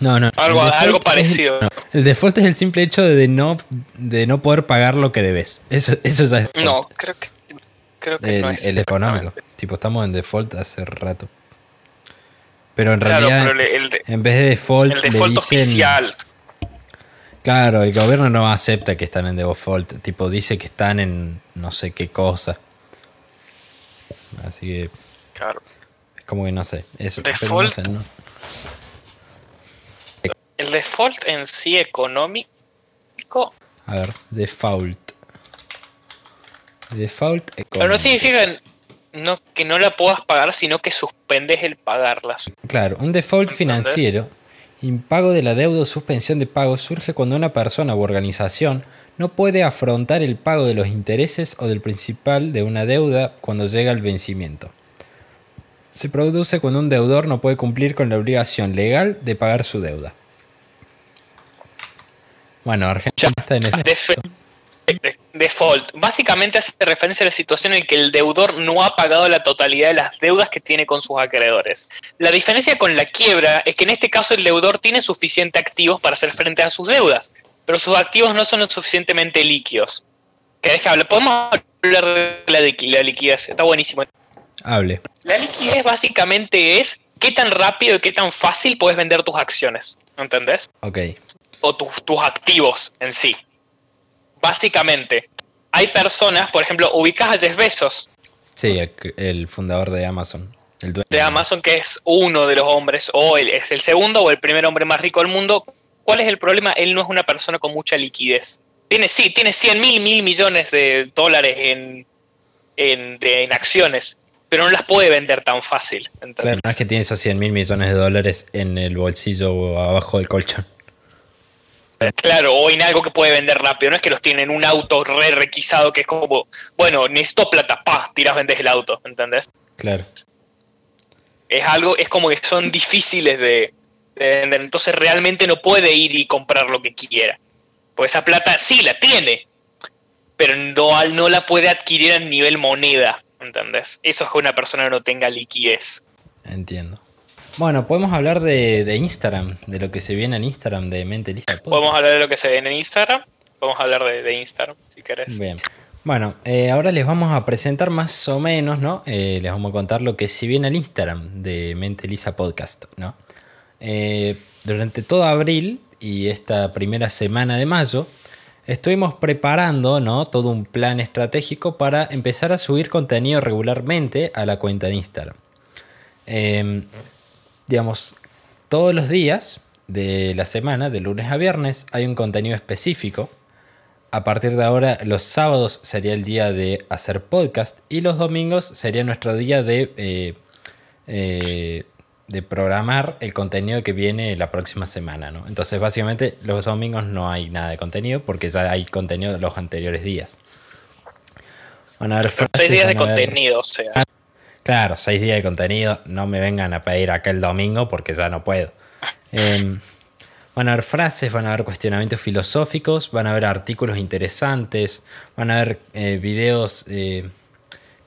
No, no. Algo, el default algo es- parecido. El default es el simple hecho de no, de no poder pagar lo que debes. Eso, eso ya es No, default. creo que, creo que el, no es. el económico. Tipo, estamos en default hace rato. Pero en Claro, realidad, pero el, el de- en vez de default, el le default dicen- oficial. Claro, el gobierno no acepta que están en default. Tipo, dice que están en no sé qué cosa. Así que Claro. es como que no sé. Eso. pero no Default. sé, ¿no? Default en sí económico. A ver, default. Default Pero económico. no significa que no, que no la puedas pagar, sino que suspendes el pagarlas. Claro, un default financiero, impago de la deuda o suspensión de pago surge cuando una persona u organización no puede afrontar el pago de los intereses o del principal de una deuda cuando llega el vencimiento. Se produce cuando un deudor no puede cumplir con la obligación legal de pagar su deuda. Bueno, Argentina está en ese. Def- de- Default. Básicamente hace referencia a la situación en que el deudor no ha pagado la totalidad de las deudas que tiene con sus acreedores. La diferencia con la quiebra es que en este caso el deudor tiene suficientes activos para hacer frente a sus deudas, pero sus activos no son lo suficientemente líquidos. ¿Querés que hable? Podemos hablar de la, la liquidez. Está buenísimo. Hable. La liquidez básicamente es qué tan rápido y qué tan fácil puedes vender tus acciones. ¿Entendés? Ok. O tus, tus activos en sí. Básicamente, hay personas, por ejemplo, ubicas a Jeff Bezos. Sí, el, fundador de Amazon. El dueño. de Amazon, que es uno de los hombres, o es el segundo o el primer hombre más rico del mundo. ¿Cuál es el problema? Él no es una persona con mucha liquidez. Tiene, sí, tiene 100 mil, mil millones de dólares en, en, de- en acciones, pero no las puede vender tan fácil. ¿entendés? Claro, no es que tiene esos 100 mil millones de dólares en el bolsillo o abajo del colchón. Claro, o en algo que puede vender rápido. No es que los tiene en un auto re requisado que es como, bueno, necesito plata, pa, tiras, vendes el auto, ¿entendés? Claro. Es algo, es como que son difíciles de, de vender. Entonces realmente no puede ir y comprar lo que quiera. Pues esa plata sí la tiene, pero no, no la puede adquirir a nivel moneda, ¿entendés? Eso es que una persona no tenga liquidez. Entiendo. Bueno, podemos hablar de, de Instagram, de lo que se viene en Instagram de Mente Podcast. Podemos hablar de lo que se ve en Instagram. Podemos hablar de, de Instagram, si querés. Bien. Bueno, eh, ahora les vamos a presentar más o menos, ¿no? Eh, les vamos a contar lo que se viene al Instagram de Mente Lisa Podcast, ¿no? Eh, durante todo abril y esta primera semana de mayo, estuvimos preparando, ¿no? Todo un plan estratégico para empezar a subir contenido regularmente a la cuenta de Instagram. Digamos, todos los días de la semana, de lunes a viernes, hay un contenido específico. A partir de ahora, los sábados sería el día de hacer podcast y los domingos sería nuestro día de, eh, eh, de programar el contenido que viene la próxima semana. ¿no? Entonces, básicamente, los domingos no hay nada de contenido porque ya hay contenido de los anteriores días. Van a haber Seis frases, días de van a haber- contenido, o sea. Claro, seis días de contenido. No me vengan a pedir acá el domingo porque ya no puedo. Eh, van a haber frases, van a haber cuestionamientos filosóficos, van a haber artículos interesantes, van a haber eh, videos, eh,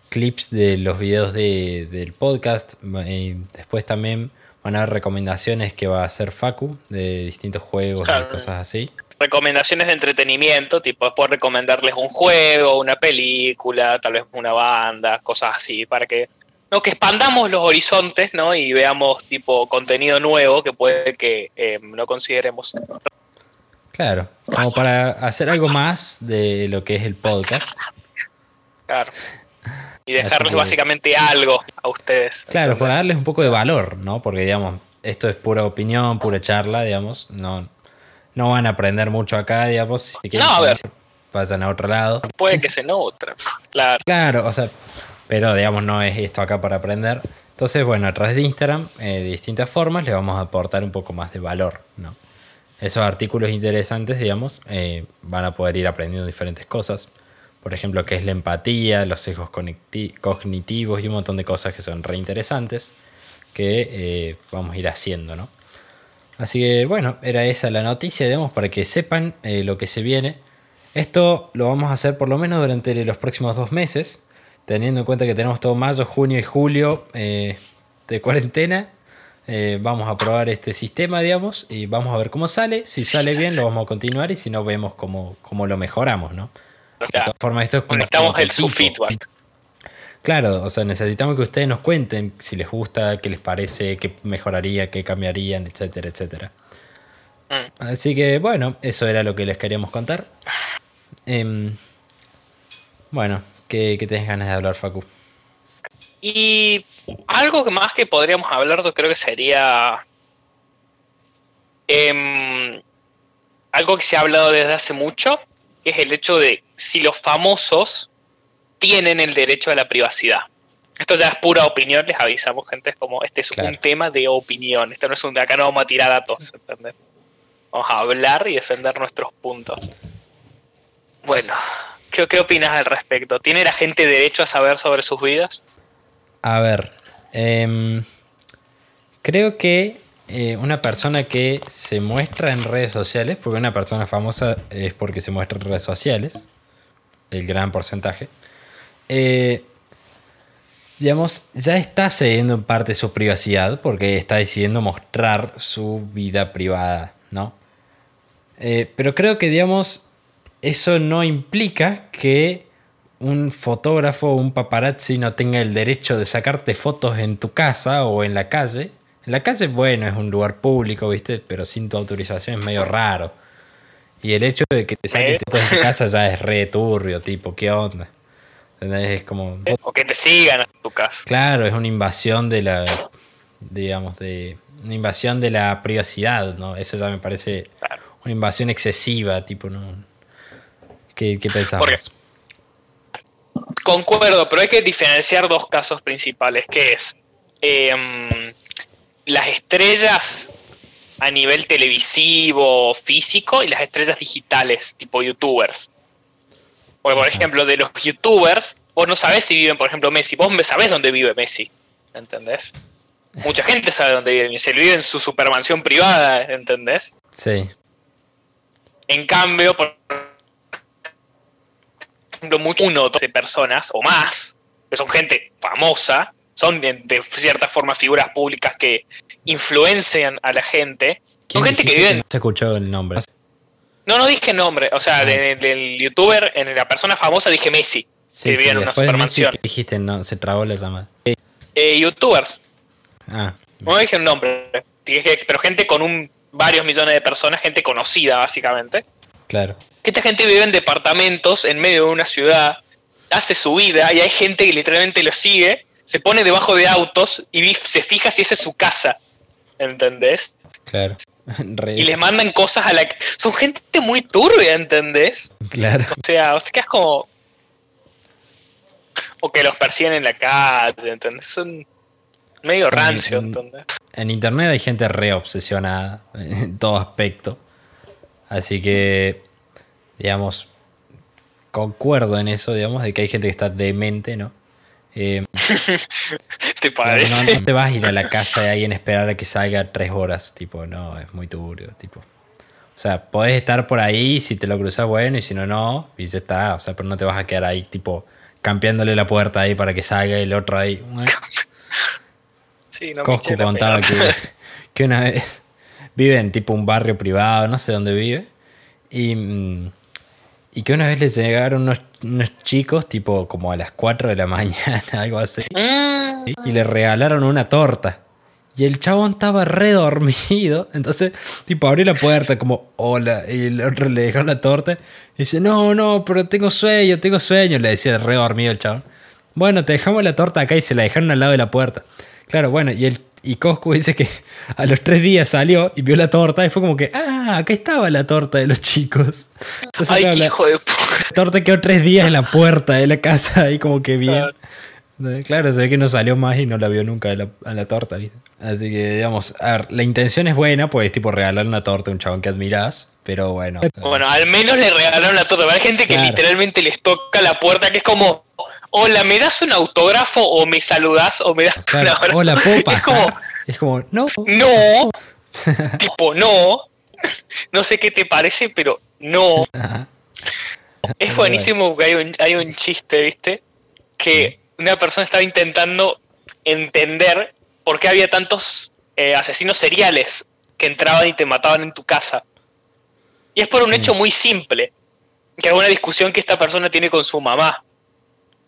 clips de los videos de- del podcast. después también van a haber recomendaciones que va a hacer Facu de distintos juegos Claro. y cosas así. recomendaciones de entretenimiento, tipo puedo recomendarles un juego, una película, tal vez una banda, cosas así, para que no que expandamos los horizontes, ¿no? Y veamos tipo contenido nuevo que puede que eh, no consideremos. Claro, como para hacer algo más de lo que es el podcast. Claro. Y [LAUGHS] dejarles básicamente algo a ustedes. Claro, para darles un poco de valor, ¿no? Porque, digamos, esto es pura opinión, pura charla, digamos. No, no van a aprender mucho acá, digamos. Si quieren No, a ver. pasan a otro lado. Puede que se nutran. Claro. Claro, o sea, pero, digamos, no es esto acá para aprender. Entonces, bueno, a través de Instagram, eh, de distintas formas, le vamos a aportar un poco más de valor, ¿no? Esos artículos interesantes, digamos, eh, van a poder ir aprendiendo diferentes cosas. Por ejemplo, qué es la empatía, los sesgos cognitivos y un montón de cosas que son re interesantes que eh, vamos a ir haciendo, ¿no? Así que bueno, era esa la noticia, digamos, para que sepan lo que se viene. Esto lo vamos a hacer por lo menos durante los próximos dos meses, teniendo en cuenta que tenemos todo mayo, junio y julio eh, de cuarentena. Eh, vamos a probar este sistema, digamos, y vamos a ver cómo sale. Si sale bien, lo vamos a continuar y si no, vemos cómo, cómo lo mejoramos, ¿no? De todas formas, esto es Necesitamos el, su feedback. Claro, o sea, necesitamos que ustedes nos cuenten si les gusta, qué les parece, qué mejoraría, qué cambiarían, etcétera, etcétera. Mm. Así que bueno, eso era lo que les queríamos contar. Em, bueno, ¿qué, qué tenés ganas de hablar, Facu? Y algo que más que podríamos hablar, yo creo que sería em, algo que se ha hablado desde hace mucho, que es el hecho de si los famosos tienen el derecho a la privacidad. Esto ya es pura opinión, les avisamos, gente, es como este es Claro. un tema de opinión. Esto no es un acá no vamos a tirar datos, ¿entendés? Vamos a hablar y defender nuestros puntos. Bueno, ¿qué, opinas al respecto? ¿Tiene la gente derecho a saber sobre sus vidas? A ver, em, creo que eh, una persona que se muestra en redes sociales, porque una persona famosa es porque se muestra en redes sociales, el gran porcentaje, eh, digamos, ya está cediendo en parte su privacidad porque está decidiendo mostrar su vida privada, ¿no? Eh, pero creo que, digamos, eso no implica que un fotógrafo o un paparazzi no tenga el derecho de sacarte fotos en tu casa o en la calle. En la calle, bueno, es un lugar público, ¿viste? Pero sin tu autorización es medio raro. Y el hecho de que te saquen Eh. fotos en tu casa ya es re turbio, tipo, ¿qué onda? ¿Entendés? Es como... O que te sigan a tu casa. Claro, es una invasión de la... Digamos, de... Una invasión de la privacidad, ¿no? Eso ya me parece Claro. una invasión excesiva, tipo, ¿no? ¿Qué, qué Porque-? Concuerdo, pero hay que diferenciar dos casos principales, que es em, las estrellas a nivel televisivo, físico, y las estrellas digitales, tipo youtubers. Porque, por ejemplo, de los youtubers, vos no sabés si viven, por ejemplo, Messi. Vos sabés dónde vive Messi, ¿entendés? Mucha gente sabe dónde vive Messi. Él vive en su supermansión privada, ¿entendés? Sí, En cambio, por ejemplo, mucho, uno o personas o más, que son gente famosa, son de, de cierta forma figuras públicas que influencian a la gente. Son ¿Quién gente que vive No se escuchó el nombre. No, no dije nombre, o sea, Ah. de- del youtuber, en la persona famosa dije Messi, Sí, que vivía sí, en una Messi, supermansión. ¿qué dijiste? No, se trabó la llamada. Eh, youtubers, Ah, no dije un nombre, dije, pero gente con un varios millones de personas, gente conocida básicamente. claro. Que esta gente vive en departamentos en medio de una ciudad, hace su vida y hay gente que literalmente lo sigue, se pone debajo de autos y se fija si esa es su casa. ¿Entendés? Claro. [LAUGHS] Re- Y les mandan cosas a la... Son gente muy turbia, ¿entendés? Claro. O sea, o sea, que es como... O que los persiguen en la calle, ¿entendés? Son medio rancio, en- ¿entendés? En internet hay gente re obsesionada [LAUGHS] en todo aspecto. Así que, digamos, concuerdo en eso, digamos, de que hay gente que está demente, ¿no? Eh, [LAUGHS] ¿Te parece? no te vas a ir a la casa de alguien a esperar a que salga tres horas, tipo, no, es muy turbio, tipo. O sea, podés estar por ahí, si te lo cruzas, bueno, y si no, no, y ya está. O sea, pero no te vas a quedar ahí, tipo, campeándole la puerta ahí para que salga el otro ahí. [LAUGHS] Sí, no la contaba que, [LAUGHS] que una vez vive en tipo un barrio privado, no sé dónde vive, y, mm, y que una vez le llegaron unos, unos chicos, tipo como a las 4 de la [LAUGHS] mañana, algo así, Mm, y le regalaron una torta. Y el chabón estaba re dormido. Entonces, tipo, abrió la puerta como, hola. Y el otro le dejó la torta. Y dice, no, no, pero tengo sueño, tengo sueño. Le decía re dormido el chabón. Bueno, te dejamos la torta acá y se la dejaron al lado de la puerta. Claro, bueno, y el y Coscu dice que a los tres días salió y vio la torta y fue como que, ah, acá estaba la torta de los chicos. Entonces, Ay, claro, qué la- hijo de puta. la torta quedó tres días en la puerta de la casa ahí como que bien. Claro. Claro, se ve que no salió más y no la vio nunca a la, a la torta, ¿viste? Así que, digamos, a ver, la intención es buena, pues tipo regalar una torta a un chabón que admirás, pero bueno. Bueno, al menos le regalaron la torta. Hay gente que literalmente les toca la puerta, que es como, hola, ¿me das un autógrafo o me saludás o me das Claro, un abrazo? hola, ¿puedo Es como, Es como, no. no, [LAUGHS] tipo, no. No sé qué te parece, pero no. Ajá. Es buenísimo porque hay un, hay un chiste, ¿viste? Que una persona estaba intentando entender por qué había tantos eh, asesinos seriales que entraban y te mataban en tu casa. Y es por un hecho muy simple, que es una discusión que esta persona tiene con su mamá.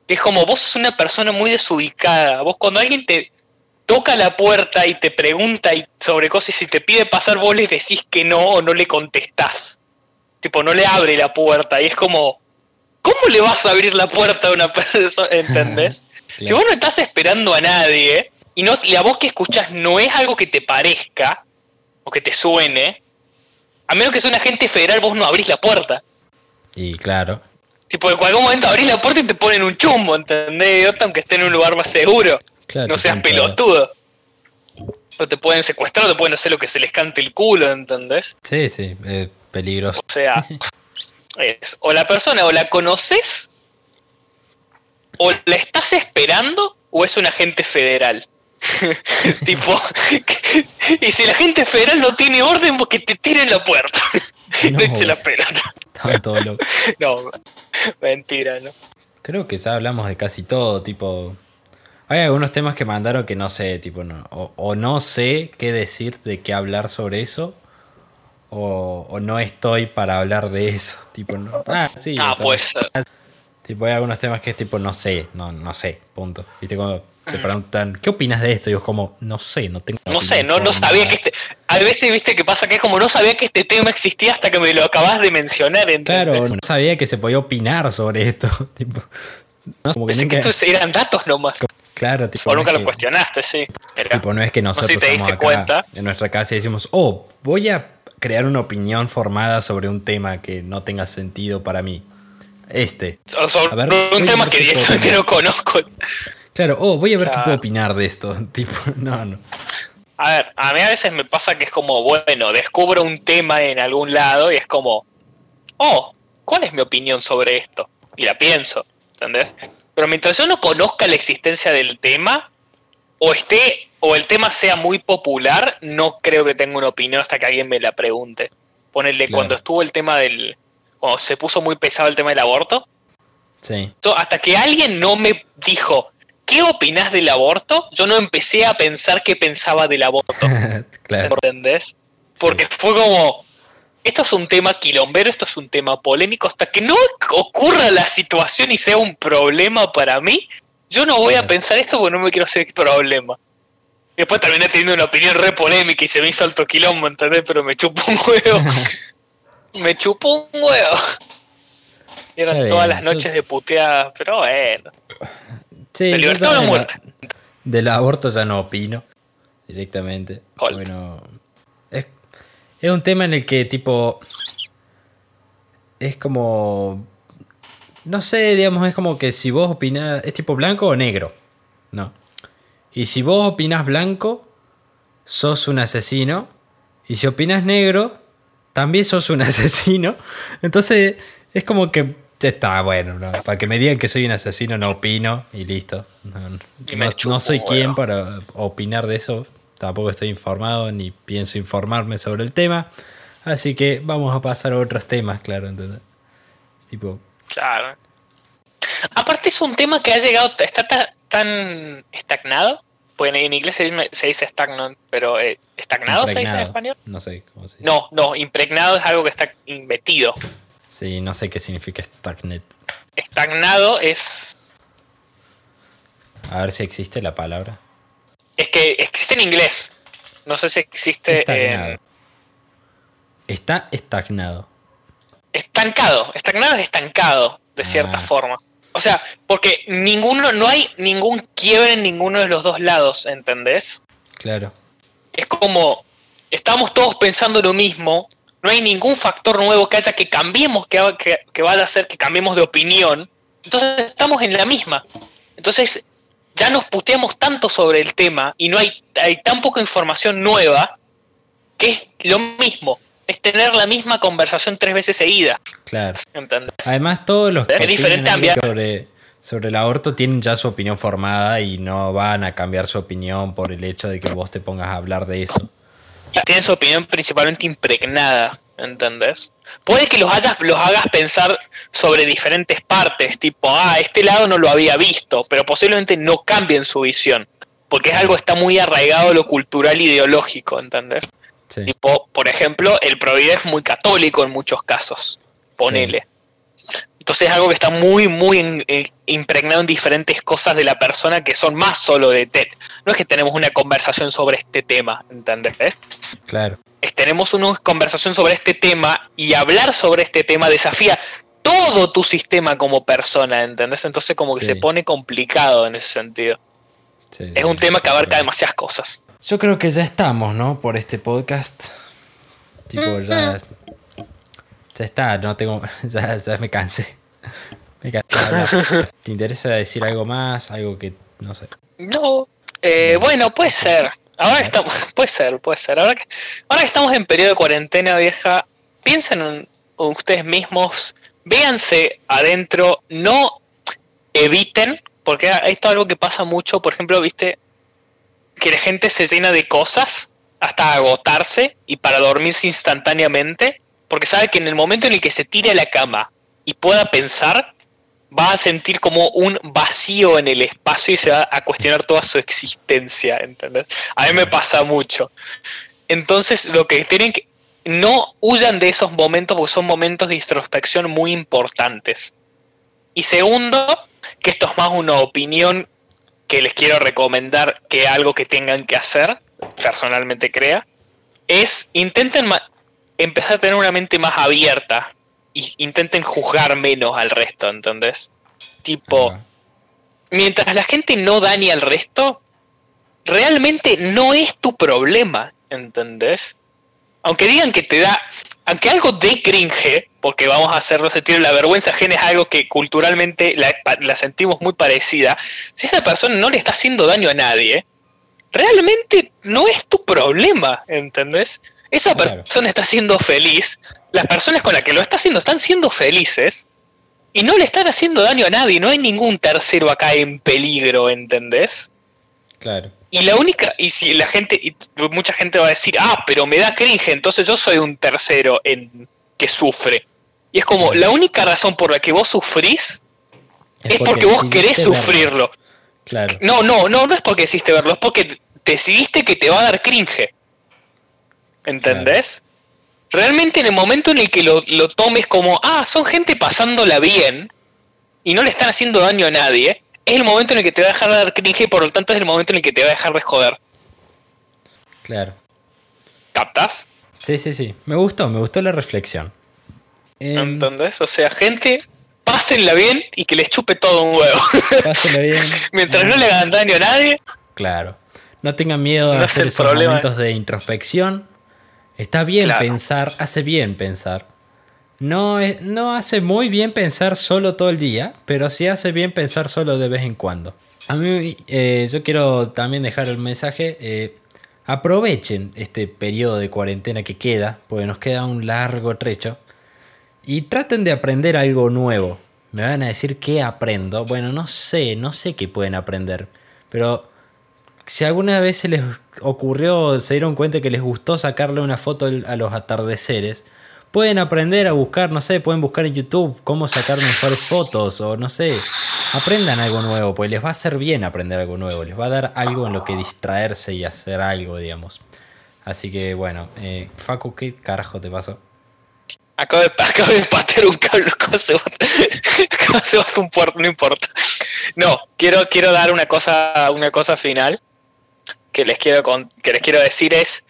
Que es como, vos sos una persona muy desubicada. Vos cuando alguien te toca la puerta y te pregunta y sobre cosas y si te pide pasar, vos le decís que no o no le contestás. Tipo, no le abre la puerta y es como, ¿cómo le vas a abrir la puerta a una [LAUGHS] persona? ¿Entendés? [LAUGHS] Si vos no estás esperando a nadie y no, la voz que escuchás no es algo que te parezca o que te suene, a menos que sea un agente federal, vos no abrís la puerta. Y claro. Tipo, en cualquier momento abrís la puerta y te ponen un chumbo, ¿entendés, idiota? Aunque esté en un lugar más seguro. claro no seas pelotudo. O te pueden secuestrar, o te pueden hacer lo que se les cante el culo, ¿entendés? Sí, sí, es peligroso. O sea, es, o la persona o la conoces, o la estás esperando, o es un agente federal. [LAUGHS] tipo, [LAUGHS] y si el agente federal no tiene orden, pues que te tiren la puerta. [LAUGHS] No, No. eche la pelota. Estaba todo loco. No, mentira, ¿no? Creo que ya hablamos de casi todo, tipo. Hay algunos temas que mandaron que no sé, tipo, no, o, o no sé qué decir de qué hablar sobre eso, o, o no estoy para hablar de eso, tipo, no. Ah, sí, Ah, o sea, puede ser. Tipo, hay algunos temas que es tipo, no sé, no, no sé, punto. Viste, cuando te preguntan, ¿qué opinas de esto? Y yo como, no sé, no tengo... No sé, no, no sabía que este... A veces, viste, que pasa que es como, no sabía que este tema existía hasta que me lo acabas de mencionar. Claro, no sabía que se podía opinar sobre esto. [LAUGHS] tipo, no, como que, nunca... que estos eran datos nomás. Claro, tipo. O nunca lo cuestionaste, sí. tipo, no es que nosotros te diste cuenta. en nuestra casa y decimos, oh, voy a crear una opinión formada sobre un tema que no tenga sentido para mí. Este. sobre un tema que directamente [LAUGHS] no conozco. Claro, oh, voy a ver qué puedo opinar de esto. [LAUGHS] Tipo, no, no. A ver, a mí a veces me pasa que es como, bueno, descubro un tema en algún lado y es como, oh, ¿cuál es mi opinión sobre esto? Y la pienso, ¿entendés? Pero mientras yo no conozca la existencia del tema, o esté, o el tema sea muy popular, no creo que tenga una opinión hasta que alguien me la pregunte. Ponerle, cuando estuvo el tema del, cuando se puso muy pesado el tema del aborto. Sí. hasta que alguien no me dijo, ¿qué opinas del aborto? Yo no empecé a pensar qué pensaba del aborto. [LAUGHS] claro. ¿Entendés? Porque fue como, esto es un tema quilombero, esto es un tema polémico, hasta que no ocurra la situación y sea un problema para mí, yo no voy a pensar esto porque no me quiero hacer problema. Después terminé teniendo una opinión re polémica y se me hizo alto quilombo, ¿entendés? Pero me chupó un huevo. [LAUGHS] me chupó un huevo. Eran todas las noches de puteada, pero bueno. Sí, libertad o la muerte. del aborto ya no opino directamente. Bueno, es, es un tema en el que tipo es como no sé, digamos, es como que si vos opinás, es tipo blanco o negro, no. Y si vos opinás blanco, sos un asesino. Y si opinas negro, también sos un [LAUGHS] asesino. Entonces, es como que está bueno, para que me digan que soy un asesino no opino y listo. No, soy quien para opinar de eso, tampoco estoy informado ni pienso informarme sobre el tema. Así que vamos a pasar a otros temas, claro, ¿entendés? Tipo... Claro. Aparte es un tema que ha llegado, está tan estagnado, pues en inglés se, dice stagnant, pero eh, ¿estagnado se dice en español? No sé cómo se dice. No, no, impregnado es algo que está metido. Sí, no sé qué significa stagnant. Estagnado es. A ver si existe la palabra. Es que existe en inglés. No sé si existe en. Está estagnado. Estancado. Estagnado es estancado, de cierta ah. forma. O sea, porque ninguno, no hay ningún quiebre en ninguno de los dos lados, ¿entendés? Claro. Es como, estamos todos pensando lo mismo, no hay ningún factor nuevo que haya que cambiemos, que, que, vaya a hacer que cambiemos de opinión. Entonces estamos en la misma. Entonces ya nos puteamos tanto sobre el tema y no hay, hay tan poca información nueva que es lo mismo. Es tener la misma conversación tres veces seguida. Claro. Además, todos los que es diferente sobre, sobre el aborto tienen ya su opinión formada y no van a cambiar su opinión por el hecho de que vos te pongas a hablar de eso tienen su opinión principalmente impregnada, ¿entendés? Puede que los, hayas, los hagas pensar sobre diferentes partes, tipo, ah, este lado no lo había visto, pero posiblemente no cambien su visión, porque es algo que está muy arraigado a lo cultural e ideológico, ¿entendés? Tipo, por ejemplo, el Provide es muy católico en muchos casos, ponele. Entonces es algo que está muy, muy eh, impregnado en diferentes cosas de la persona que son más solo de TED. No es que tenemos una conversación sobre este tema, ¿entendés? Claro. Es, tenemos una conversación sobre este tema y hablar sobre este tema desafía todo tu sistema como persona, ¿entendés? Entonces como que se pone complicado en ese sentido. es un tema que abarca demasiadas cosas. Yo creo que ya estamos, ¿no? Por este podcast. Tipo, ya ya está, no tengo. [LAUGHS] Ya, me cansé. Me cansé [LAUGHS] ¿Te interesa decir algo más? Algo que. no sé. No. Eh, bueno, puede ser. Ahora estamos. [LAUGHS] Puede ser, puede ser. Ahora que, ahora que estamos en periodo de cuarentena vieja, piensen en, ustedes mismos. Véanse adentro. No eviten. Porque esto es algo que pasa mucho. Por ejemplo, viste. Que la gente se llena de cosas hasta agotarse y para dormirse instantáneamente porque sabe que en el momento en el que se tire a la cama y pueda pensar, va a sentir como un vacío en el espacio y se va a cuestionar toda su existencia, ¿entendés? A mí me pasa mucho. Entonces, lo que tienen que... No huyan de esos momentos porque son momentos de introspección muy importantes. Y segundo, que esto es más una opinión que les quiero recomendar que algo que tengan que hacer, personalmente crea, es intenten empezar a tener una mente más abierta y intenten juzgar menos al resto, ¿entendés? Tipo, mientras la gente no dañe al resto, realmente no es tu problema, ¿entendés? Aunque digan que te da, aunque algo de cringe, porque vamos a hacerlo sentir la vergüenza ajena es algo que culturalmente la, sentimos muy parecida, si esa persona no le está haciendo daño a nadie, realmente no es tu problema, ¿entendés? Esa persona está siendo feliz, las personas con las que lo está haciendo están siendo felices y no le están haciendo daño a nadie, no hay ningún tercero acá en peligro, ¿entendés? Claro. Y la única, y si la gente, y mucha gente va a decir, ah, pero me da cringe, entonces yo soy un tercero en que sufre. Y es como, la única razón por la que vos sufrís es, porque, vos querés sufrirlo. Claro. No, no, no, no es porque decidiste verlo, es porque decidiste que te va a dar cringe. ¿Entendés? Realmente en el momento en el que lo, lo tomes como, ah, son gente pasándola bien y no le están haciendo daño a nadie, es el momento en el que te va a dejar de dar cringe y por lo tanto es el momento en el que te va a dejar de joder. Claro. ¿Captas? Sí, sí, sí. Me gustó, me gustó la reflexión. Em, ¿Entendés? O sea, gente, pásenla bien y que les chupe todo un huevo. [LAUGHS] Pásenla bien. [LAUGHS] Mientras no le hagan daño a nadie. Claro. No tengan miedo de hacer esos momentos de introspección. Está bien pensar, hace bien pensar. No, no hace muy bien pensar solo todo el día, pero sí hace bien pensar solo de vez en cuando. A mí, eh, yo quiero también dejar el mensaje. Eh, aprovechen este periodo de cuarentena que queda, porque nos queda un largo trecho. Y traten de aprender algo nuevo. Me van a decir qué aprendo. Bueno, no sé, no sé qué pueden aprender. Pero si alguna vez se les ocurrió, se dieron cuenta que les gustó sacarle una foto a los atardeceres, pueden aprender a buscar, no sé, pueden buscar en YouTube cómo sacar mejores fotos o no sé, aprendan algo nuevo, pues les va a hacer bien aprender algo nuevo, les va a dar algo en lo que distraerse y hacer algo, digamos. Así que bueno, eh, Facu, ¿qué carajo te pasó? Acabo de, acabo un cable, ¿cómo se va, [LAUGHS] un puerto? No importa. No, quiero, quiero dar una cosa, una cosa final que les quiero, que les quiero decir es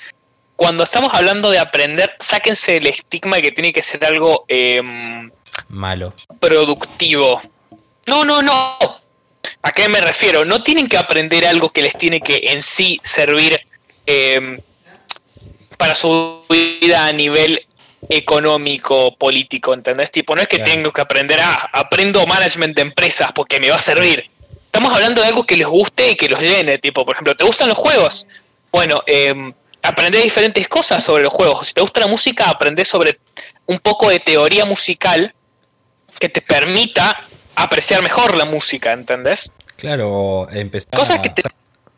cuando estamos hablando de aprender, sáquense el estigma de que tiene que ser algo em, malo, productivo. No, no, no. ¿A qué me refiero? No tienen que aprender algo que les tiene que en sí servir em, para su vida a nivel económico, político, ¿entendés? Tipo, no es que tengo que aprender, ah, aprendo management de empresas porque me va a servir. Estamos hablando de algo que les guste y que los llene, tipo, por ejemplo, ¿te gustan los juegos? Bueno, eh, aprender diferentes cosas sobre los juegos. Si te gusta la música, aprender sobre un poco de teoría musical que te permita apreciar mejor la música, ¿entendés? Claro, empezar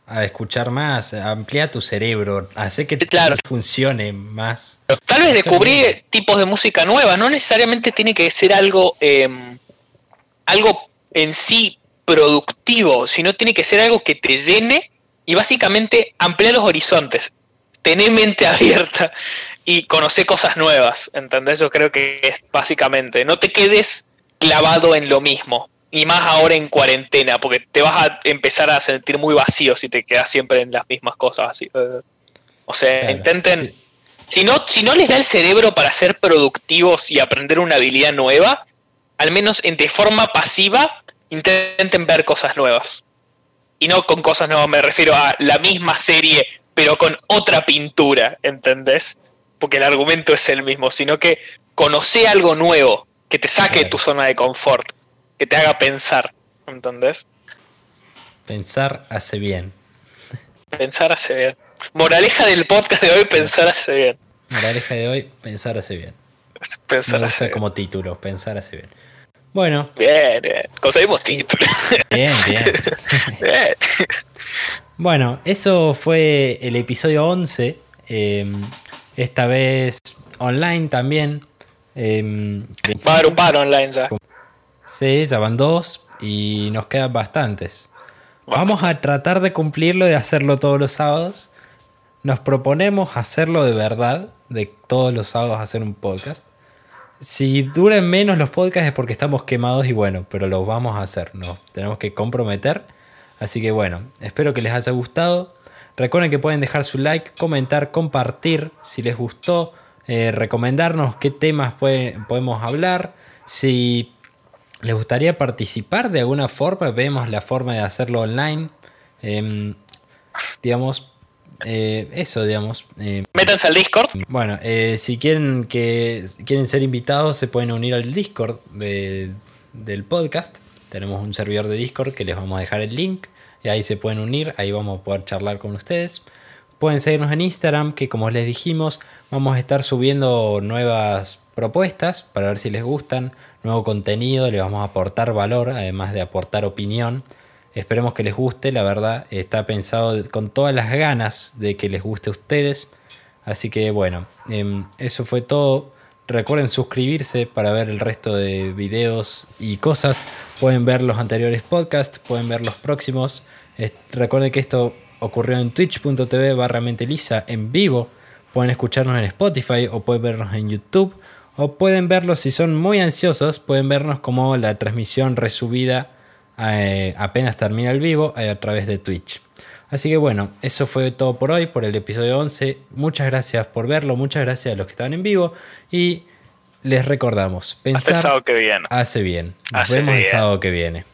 a, escuchar más, amplía tu cerebro, hace que claro. funcione más. Tal vez descubrir tipos de música nueva, no necesariamente tiene que ser algo, em, algo en sí productivo, sino tiene que ser algo que te llene y básicamente ampliar los horizontes tener mente [LAUGHS] abierta y conocer cosas nuevas, ¿entendés? Yo creo que es básicamente, no te quedes clavado en lo mismo, y más ahora en cuarentena, porque te vas a empezar a sentir muy vacío si te quedas siempre en las mismas cosas así. O sea, intenten, si, no, si no les da el cerebro para ser productivos y aprender una habilidad nueva, al menos en de forma pasiva, intenten ver cosas nuevas. Y no con cosas nuevas, me refiero a la misma serie pero con otra pintura, ¿entendés? Porque el argumento es el mismo, sino que conoce algo nuevo, que te saque de tu zona de confort, que te haga pensar, ¿entendés? Pensar hace bien. Pensar hace bien. Moraleja del podcast de hoy, pensar hace bien. Moraleja de hoy, pensar hace bien. Pensar hace bien. como título, pensar hace bien. Bueno. Bien, bien. Conseguimos título. Bien, bien. [LAUGHS] bien. Bueno, eso fue el episodio 11. Em, esta vez online también. Eh, Va a haber un par online ya. Sí, ya van dos y nos quedan bastantes. Vamos a tratar de cumplirlo, de hacerlo todos los sábados. Nos proponemos hacerlo de verdad, de todos los sábados hacer un podcast. Si duran menos los podcasts es porque estamos quemados y bueno, pero los vamos a hacer, nos tenemos que comprometer. Así que bueno, espero que les haya gustado. Recuerden que pueden dejar su like, comentar, compartir si les gustó, eh, recomendarnos qué temas podemos hablar. Si les gustaría participar de alguna forma, vemos la forma de hacerlo online. Em, digamos, eh, eso, digamos. Eh, Métanse al Discord. Bueno, eh, si quieren que quieren ser invitados, se pueden unir al Discord del podcast. Tenemos un servidor de Discord que les vamos a dejar el link. Y ahí se pueden unir, ahí vamos a poder charlar con ustedes. Pueden seguirnos en Instagram, que como les dijimos, vamos a estar subiendo nuevas propuestas para ver si les gustan, nuevo contenido, les vamos a aportar valor, además de aportar opinión. Esperemos que les guste, la verdad está pensado con todas las ganas de que les guste a ustedes. Así que bueno, em, eso fue todo. Recuerden suscribirse para ver el resto de videos y cosas. Pueden ver los anteriores podcasts, pueden ver los próximos. recuerden que esto ocurrió en twitch.tv barra lisa en vivo. Pueden escucharnos en Spotify o pueden vernos en YouTube. O pueden verlos si son muy ansiosos, pueden vernos como la transmisión resubida eh, apenas termina el vivo eh, a través de Twitch. Así que bueno, eso fue todo por hoy, por el episodio 11. Muchas gracias por verlo, muchas gracias a los que estaban en vivo y les recordamos, pensar que viene. hace bien. Nos vemos el sábado que viene.